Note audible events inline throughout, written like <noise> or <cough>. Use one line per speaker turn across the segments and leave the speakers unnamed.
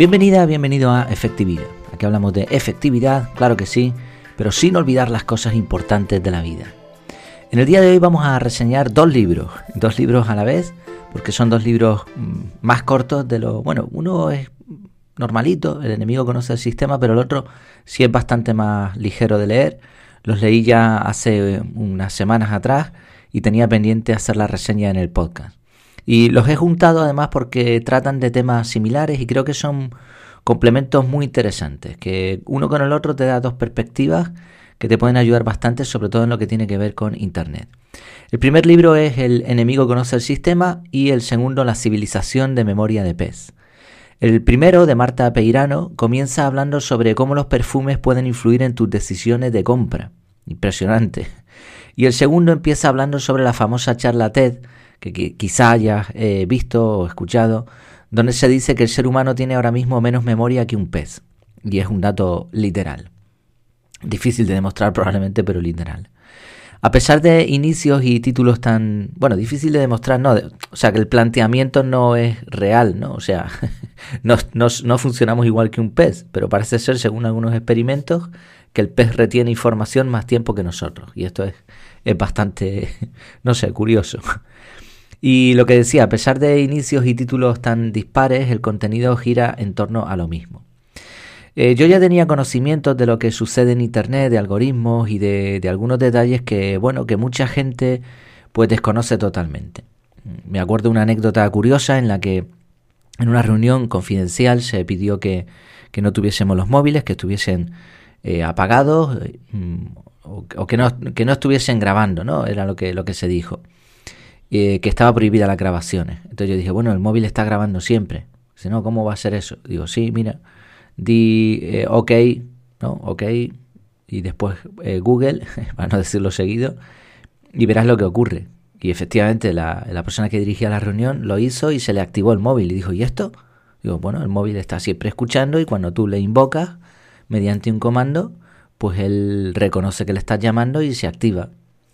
Bienvenida, bienvenido a Efectividad. Aquí hablamos de efectividad, claro que sí, pero sin olvidar las cosas importantes de la vida. En el día de hoy vamos a reseñar dos libros, dos libros a la vez, porque son dos libros mm, más cortos de lo... Bueno, uno es normalito, el enemigo conoce el sistema, pero el otro sí es bastante más ligero de leer. Los leí ya hace unas semanas atrás y tenía pendiente hacer la reseña en el podcast. Y los he juntado además porque tratan de temas similares y creo que son complementos muy interesantes, que uno con el otro te da dos perspectivas que te pueden ayudar bastante, sobre todo en lo que tiene que ver con Internet. El primer libro es El enemigo conoce el sistema y el segundo La civilización de memoria de pez. El primero, de Marta Peirano, comienza hablando sobre cómo los perfumes pueden influir en tus decisiones de compra. Impresionante. Y el segundo empieza hablando sobre la famosa charla TED, que, quizá hayas eh, visto o escuchado, donde se dice que el ser humano tiene ahora mismo menos memoria que un pez. Y es un dato literal. Difícil de demostrar probablemente, pero literal. A pesar de inicios y títulos tan... Bueno, difícil de demostrar, no. o sea, que el planteamiento no es real, ¿no? O sea, <laughs> no, no, funcionamos igual que un pez, pero parece ser, según algunos experimentos, que el pez retiene información más tiempo que nosotros. Y esto es, es bastante, <laughs> no sé, curioso. Y lo que decía, a pesar de inicios y títulos tan dispares, el contenido gira en torno a lo mismo. Eh, yo ya tenía conocimientos de lo que sucede en Internet, de algoritmos y de, algunos detalles que, bueno, que mucha gente pues desconoce totalmente. Me acuerdo una anécdota curiosa en la que en una reunión confidencial se pidió que, no tuviésemos los móviles, que estuviesen eh, apagados mm, o, que, no, que no estuviesen grabando, ¿no? Era lo que, lo que se dijo. Eh, que estaba prohibida las grabaciones. Entonces yo dije, bueno, el móvil está grabando siempre. Dice, no, ¿cómo va a ser eso? Digo, sí, mira, di eh, ok, ¿no? Ok, y después eh, Google, <laughs> para no decirlo seguido, y verás lo que ocurre. Y efectivamente la, la, persona que dirigía la reunión lo hizo y se le activó el móvil y dijo, ¿y esto? Digo, bueno, el móvil está siempre escuchando y cuando tú le invocas mediante un comando, pues él reconoce que le estás llamando y se activa.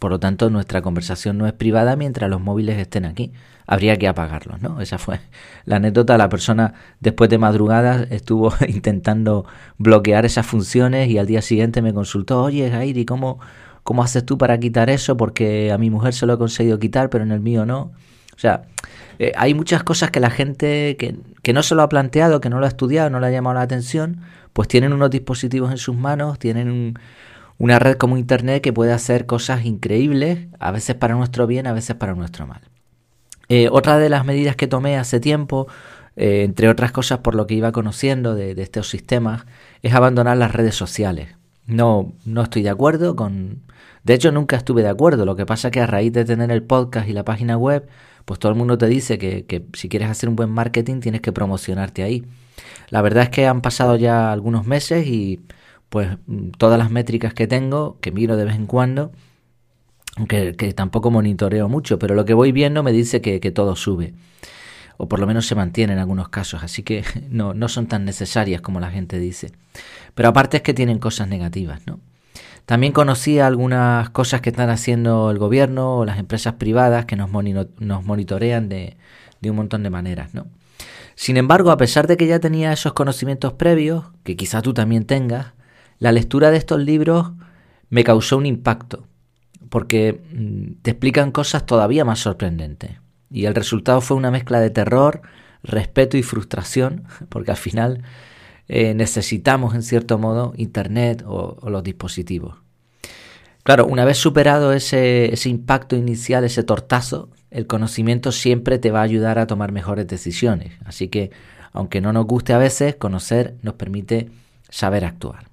Por lo tanto, nuestra conversación no es privada mientras los móviles estén aquí. Habría que apagarlos, ¿no? Esa fue <laughs> la anécdota. La persona, después de madrugada, estuvo <laughs> intentando bloquear esas funciones y al día siguiente me consultó, oye, Jairi, ¿cómo, ¿cómo haces tú para quitar eso? Porque a mi mujer se lo he conseguido quitar, pero en el mío no. O sea, eh, hay muchas cosas que la gente que, que no se lo ha planteado, que no lo ha estudiado, no le ha llamado la atención, pues tienen unos dispositivos en sus manos, tienen un una red como Internet que puede hacer cosas increíbles, a veces para nuestro bien, a veces para nuestro mal. Eh, otra de las medidas que tomé hace tiempo, eh, entre otras cosas por lo que iba conociendo de, estos sistemas, es abandonar las redes sociales. No, no estoy de acuerdo con... De hecho, nunca estuve de acuerdo. Lo que pasa es que a raíz de tener el podcast y la página web, pues todo el mundo te dice que, que si quieres hacer un buen marketing tienes que promocionarte ahí. La verdad es que han pasado ya algunos meses y pues mm, todas las métricas que tengo, que miro de vez en cuando, que tampoco monitoreo mucho, pero lo que voy viendo me dice que, todo sube, o por lo menos se mantiene en algunos casos, así que <laughs> no, no son tan necesarias como la gente dice. Pero aparte es que tienen cosas negativas, ¿no? También conocí algunas cosas que están haciendo el gobierno o las empresas privadas que nos, nos monitorean de, de un montón de maneras, ¿no? Sin embargo, a pesar de que ya tenía esos conocimientos previos, que quizá tú también tengas, la lectura de estos libros me causó un impacto, porque mm, te explican cosas todavía más sorprendentes. Y el resultado fue una mezcla de terror, respeto y frustración, <laughs> porque al final eh, necesitamos en cierto modo Internet o, los dispositivos. Claro, una vez superado ese, ese impacto inicial, ese tortazo, el conocimiento siempre te va a ayudar a tomar mejores decisiones. Así que, aunque no nos guste a veces, conocer nos permite saber actuar.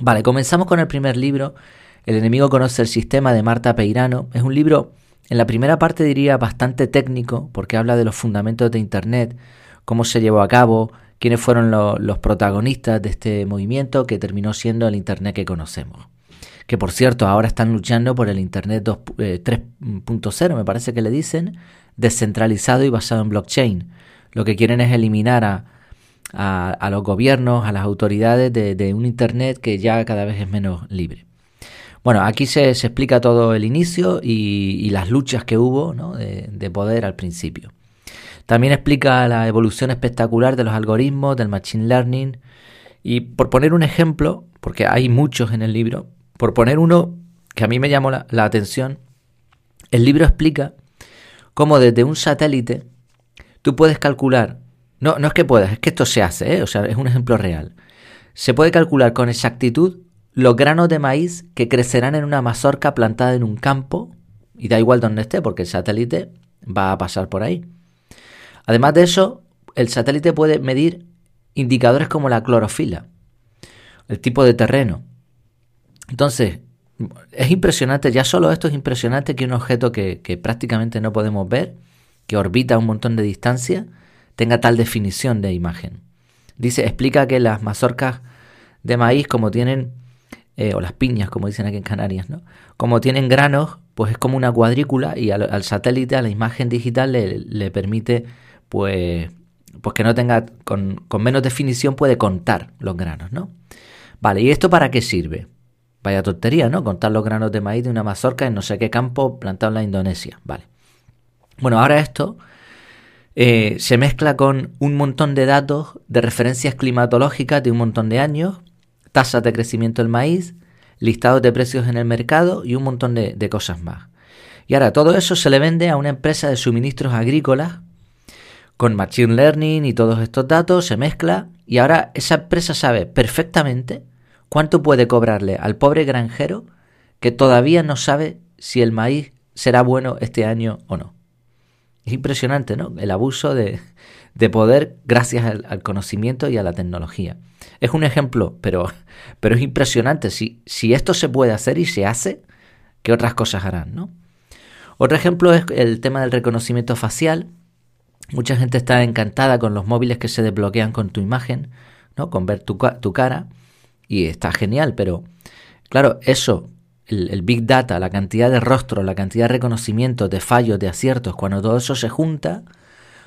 Vale, comenzamos con el primer libro, El enemigo conoce el sistema de Marta Peirano. Es un libro, en la primera parte diría bastante técnico, porque habla de los fundamentos de Internet, cómo se llevó a cabo, quiénes fueron los protagonistas de este movimiento que terminó siendo el Internet que conocemos. Que por cierto, ahora están luchando por el Internet 3.0, eh, me parece que le dicen, descentralizado y basado en blockchain. Lo que quieren es eliminar a, a, los gobiernos, a las autoridades de, un Internet que ya cada vez es menos libre. Bueno, aquí se, explica todo el inicio y, las luchas que hubo de, poder al principio. También explica la evolución espectacular de los algoritmos, del machine learning. Y por poner un ejemplo, porque hay muchos en el libro, por poner uno que a mí me llamó la, atención, el libro explica cómo desde un satélite tú puedes calcular, no, no es que puedas, es que esto se hace, ¿eh? o sea, es un ejemplo real. Se puede calcular con exactitud los granos de maíz que crecerán en una mazorca plantada en un campo, y da igual donde esté, porque el satélite va a pasar por ahí. Además de eso, el satélite puede medir indicadores como la clorofila, el tipo de terreno. Entonces, es impresionante, ya solo esto es impresionante que un objeto que, prácticamente no podemos ver, que orbita a un montón de distancia, tenga tal definición de imagen. Dice, explica que las mazorcas de maíz, como tienen, eh, o las piñas, como dicen aquí en Canarias, ¿no? Como tienen granos, pues es como una cuadrícula y al, satélite, a la imagen digital, le, permite, pues, pues que no tenga, con, con menos definición puede contar los granos, ¿no? Vale, ¿y esto para qué sirve? Vaya tontería, ¿no? Contar los granos de maíz de una mazorca en no sé qué campo plantado en la Indonesia. Vale. Bueno, ahora esto eh, se mezcla con un montón de datos de referencias climatológicas de un montón de años, tasas de crecimiento del maíz, listados de precios en el mercado y un montón de, de cosas más. Y ahora todo eso se le vende a una empresa de suministros agrícolas con Machine Learning y todos estos datos, se mezcla y ahora esa empresa sabe perfectamente ¿Cuánto puede cobrarle al pobre granjero que todavía no sabe si el maíz será bueno este año o no? Es impresionante, ¿no? El abuso de, poder gracias al, conocimiento y a la tecnología. Es un ejemplo, pero, pero es impresionante. Si, si esto se puede hacer y se hace, ¿qué otras cosas harán, no? Otro ejemplo es el tema del reconocimiento facial. Mucha gente está encantada con los móviles que se desbloquean con tu imagen, ¿no? Con ver tu, tu cara y está genial, pero claro, eso, el, Big Data, la cantidad de rostros, la cantidad de reconocimientos, de fallos, de aciertos, cuando todo eso se junta,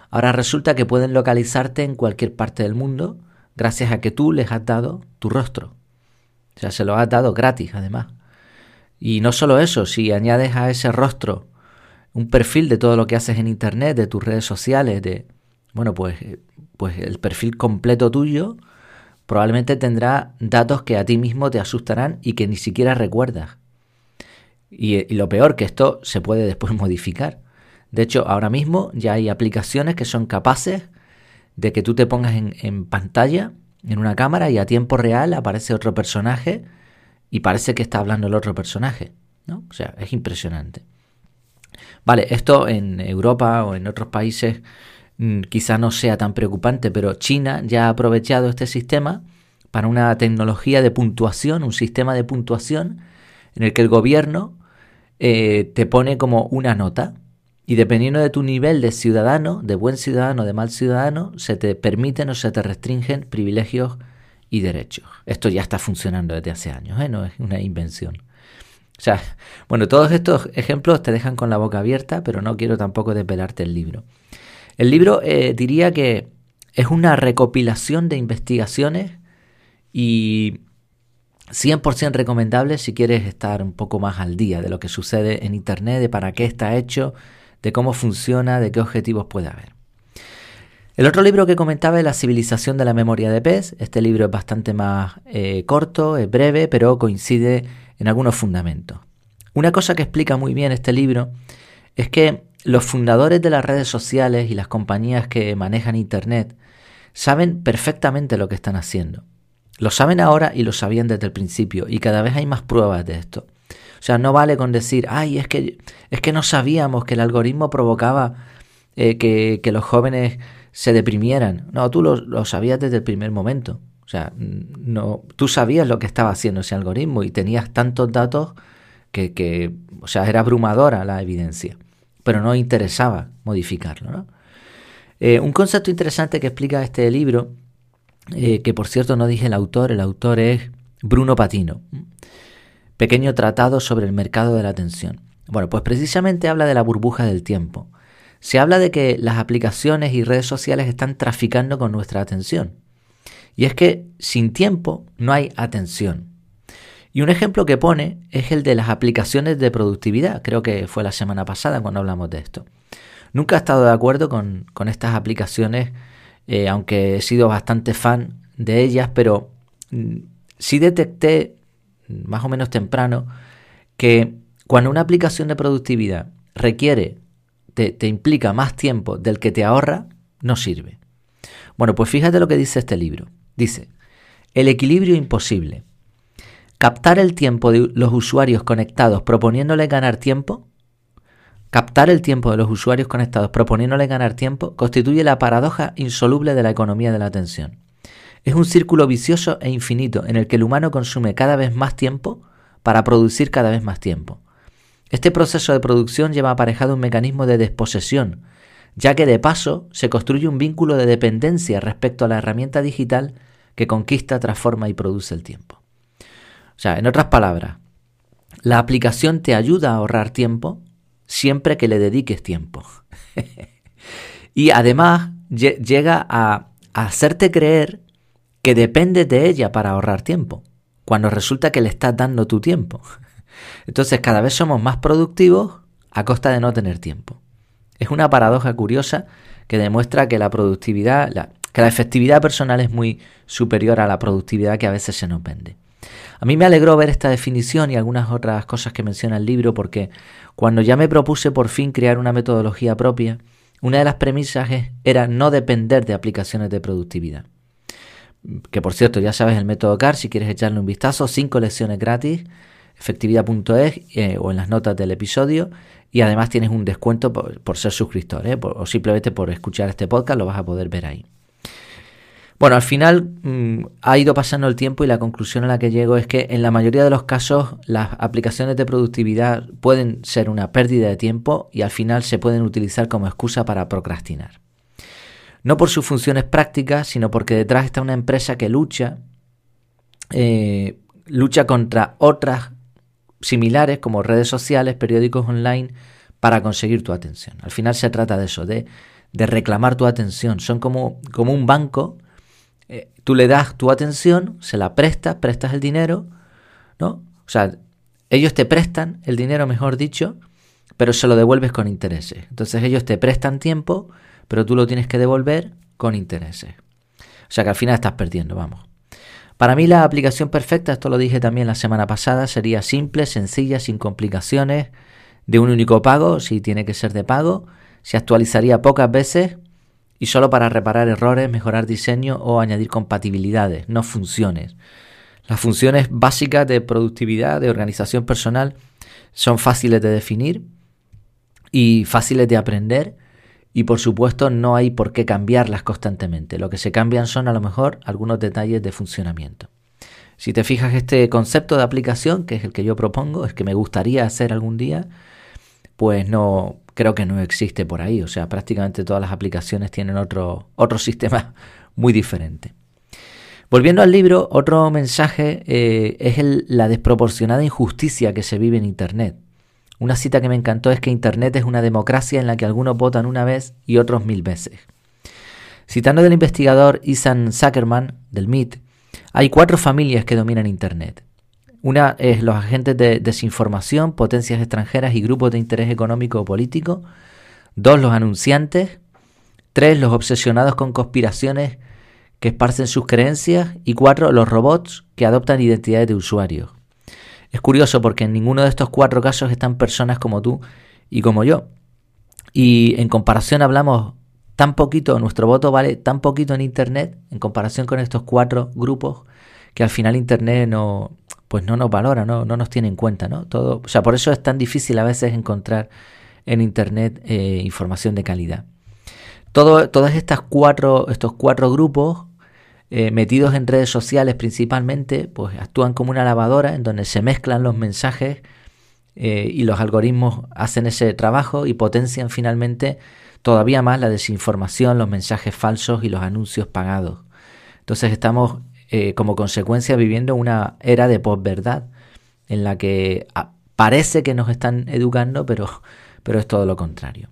ahora resulta que pueden localizarte en cualquier parte del mundo gracias a que tú les has dado tu rostro. O sea, se lo has dado gratis además. Y no solo eso, si añades a ese rostro un perfil de todo lo que haces en internet, de tus redes sociales, de bueno, pues pues el perfil completo tuyo, probablemente tendrá datos que a ti mismo te asustarán y que ni siquiera recuerdas. Y, lo peor, que esto se puede después <laughs> modificar. De hecho, ahora mismo ya hay aplicaciones que son capaces de que tú te pongas en, pantalla, en una cámara, y a tiempo real aparece otro personaje y parece que está hablando el otro personaje. ¿no? O sea, es impresionante. Vale, esto en Europa o en otros países Mm, quizá no sea tan preocupante, pero China ya ha aprovechado este sistema para una tecnología de puntuación, un sistema de puntuación en el que el gobierno eh, te pone como una nota y dependiendo de tu nivel de ciudadano, de buen ciudadano, de mal ciudadano, se te permiten o se te restringen privilegios y derechos. Esto ya está funcionando desde hace años, ¿eh? no es una invención. O sea, bueno, todos estos ejemplos te dejan con la boca abierta, pero no quiero tampoco desvelarte el libro. El libro eh, diría que es una recopilación de investigaciones y 100% recomendable si quieres estar un poco más al día de lo que sucede en Internet, de para qué está hecho, de cómo funciona, de qué objetivos puede haber. El otro libro que comentaba es La civilización de la memoria de pez. Este libro es bastante más eh, corto, es breve, pero coincide en algunos fundamentos. Una cosa que explica muy bien este libro es que los fundadores de las redes sociales y las compañías que manejan Internet saben perfectamente lo que están haciendo. Lo saben ahora y lo sabían desde el principio y cada vez hay más pruebas de esto. O sea, no vale con decir, ay, es que, es que no sabíamos que el algoritmo provocaba eh, que, los jóvenes se deprimieran. No, tú lo, sabías desde el primer momento. O sea, no, tú sabías lo que estaba haciendo ese algoritmo y tenías tantos datos que, que o sea, era abrumadora la evidencia pero no interesaba modificarlo. Eh, un concepto interesante que explica este libro, eh, que por cierto no dije el autor, el autor es Bruno Patino, pequeño tratado sobre el mercado de la atención. Bueno, pues precisamente habla de la burbuja del tiempo. Se habla de que las aplicaciones y redes sociales están traficando con nuestra atención. Y es que sin tiempo no hay atención. Y un ejemplo que pone es el de las aplicaciones de productividad. Creo que fue la semana pasada cuando hablamos de esto. Nunca he estado de acuerdo con, estas aplicaciones, eh, aunque he sido bastante fan de ellas, pero mm, sí detecté más o menos temprano que cuando una aplicación de productividad requiere, te, te implica más tiempo del que te ahorra, no sirve. Bueno, pues fíjate lo que dice este libro. Dice, el equilibrio imposible. Captar el tiempo de los usuarios conectados proponiéndole ganar tiempo Captar el tiempo de los usuarios conectados proponiéndole ganar tiempo constituye la paradoja insoluble de la economía de la atención. Es un círculo vicioso e infinito en el que el humano consume cada vez más tiempo para producir cada vez más tiempo. Este proceso de producción lleva aparejado un mecanismo de desposesión, ya que de paso se construye un vínculo de dependencia respecto a la herramienta digital que conquista, transforma y produce el tiempo. O sea, en otras palabras, la aplicación te ayuda a ahorrar tiempo siempre que le dediques tiempo. <laughs> y además llega a, hacerte creer que dependes de ella para ahorrar tiempo, cuando resulta que le estás dando tu tiempo. <laughs> Entonces cada vez somos más productivos a costa de no tener tiempo. Es una paradoja curiosa que demuestra que la productividad, que la efectividad personal es muy superior a la productividad que a veces se nos vende. A mí me alegró ver esta definición y algunas otras cosas que menciona el libro porque cuando ya me propuse por fin crear una metodología propia, una de las premisas era no depender de aplicaciones de productividad. Que por cierto, ya sabes el método CAR, si quieres echarle un vistazo, cinco lecciones gratis, efectividad.es eh, o en las notas del episodio. Y además tienes un descuento por, ser suscriptor, eh, o simplemente por escuchar este podcast, lo vas a poder ver ahí. Bueno, al final mm, ha ido pasando el tiempo y la conclusión a la que llego es que en la mayoría de los casos las aplicaciones de productividad pueden ser una pérdida de tiempo y al final se pueden utilizar como excusa para procrastinar. No por sus funciones prácticas, sino porque detrás está una empresa que lucha, eh, lucha contra otras similares como redes sociales, periódicos online, para conseguir tu atención. Al final se trata de eso, de, de reclamar tu atención. Son como, como un banco eh, tú le das tu atención, se la prestas, prestas el dinero, ¿no? O sea, ellos te prestan el dinero, mejor dicho, pero se lo devuelves con intereses. Entonces ellos te prestan tiempo, pero tú lo tienes que devolver con intereses. O sea que al final estás perdiendo, vamos. Para mí la aplicación perfecta, esto lo dije también la semana pasada, sería simple, sencilla, sin complicaciones, de un único pago, si tiene que ser de pago, se actualizaría pocas veces y solo para reparar errores, mejorar diseño o añadir compatibilidades, no funciones. Las funciones básicas de productividad, de organización personal, son fáciles de definir y fáciles de aprender y por supuesto no hay por qué cambiarlas constantemente. Lo que se cambian son a lo mejor algunos detalles de funcionamiento. Si te fijas este concepto de aplicación, que es el que yo propongo, es que me gustaría hacer algún día, pues no, creo que no existe por ahí. O sea, prácticamente todas las aplicaciones tienen otro, otro <laughs> sistema muy diferente. Volviendo al libro, otro mensaje eh, es la desproporcionada injusticia que se vive en Internet. Una cita que me encantó es que Internet es una democracia en la que algunos votan una vez y otros mil veces. Citando del investigador Isan Zuckerman, del MIT, hay cuatro familias que dominan Internet. Una es los agentes de desinformación, potencias extranjeras y grupos de interés económico o político. Dos, los anunciantes. Tres, los obsesionados con conspiraciones que esparcen sus creencias. Y cuatro, los robots que adoptan identidades de usuarios. Es curioso porque en ninguno de estos cuatro casos están personas como tú y como yo. Y en comparación hablamos tan poquito, nuestro voto vale tan poquito en Internet en comparación con estos cuatro grupos que al final Internet no, pues no nos valora, no, no nos tiene en cuenta, ¿no? Todo, o sea, por eso es tan difícil a veces encontrar en Internet eh, información de calidad. Todo, todas estas cuatro, estos cuatro grupos eh, metidos en redes sociales principalmente, pues actúan como una lavadora en donde se mezclan los mensajes eh, y los algoritmos hacen ese trabajo y potencian finalmente todavía más la desinformación, los mensajes falsos y los anuncios pagados. Entonces estamos eh, como consecuencia viviendo una era de posverdad en la que ah, parece que nos están educando, pero, pero es todo lo contrario.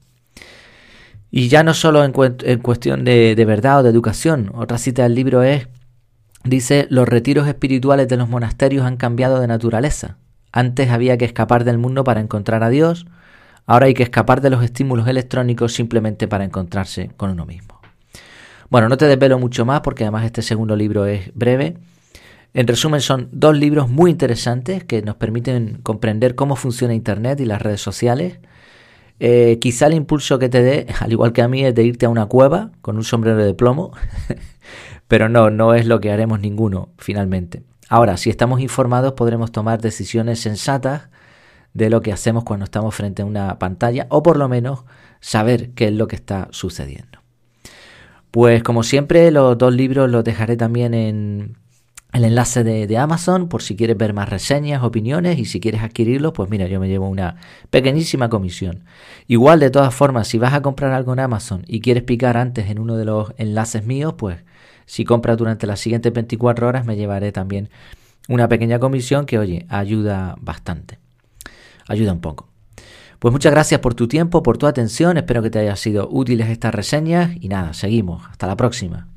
Y ya no solo en, cuestión de, de, verdad o de educación, otra cita del libro es, dice, los retiros espirituales de los monasterios han cambiado de naturaleza. Antes había que escapar del mundo para encontrar a Dios, Ahora hay que escapar de los estímulos electrónicos simplemente para encontrarse con uno mismo. Bueno, no te desvelo mucho más porque además este segundo libro es breve. En resumen, son dos libros muy interesantes que nos permiten comprender cómo funciona Internet y las redes sociales. Eh, quizá el impulso que te dé, <laughs> al igual que a mí, es de irte a una cueva con un sombrero de plomo, <laughs> pero no, no es lo que haremos ninguno finalmente. Ahora, si estamos informados podremos tomar decisiones sensatas de lo que hacemos cuando estamos frente a una pantalla o por lo menos saber qué es lo que está sucediendo. Pues como siempre los dos libros los dejaré también en el enlace de, Amazon por si quieres ver más reseñas, opiniones y si quieres adquirirlos, pues mira, yo me llevo una pequeñísima comisión. Igual de todas formas, si vas a comprar algo en Amazon y quieres picar antes en uno de los enlaces míos, pues si compras durante las siguientes 24 horas me llevaré también una pequeña comisión que, oye, ayuda bastante ayuda un poco. Pues muchas gracias por tu tiempo, por tu atención, espero que te hayan sido útiles estas reseñas y nada, seguimos, hasta la próxima.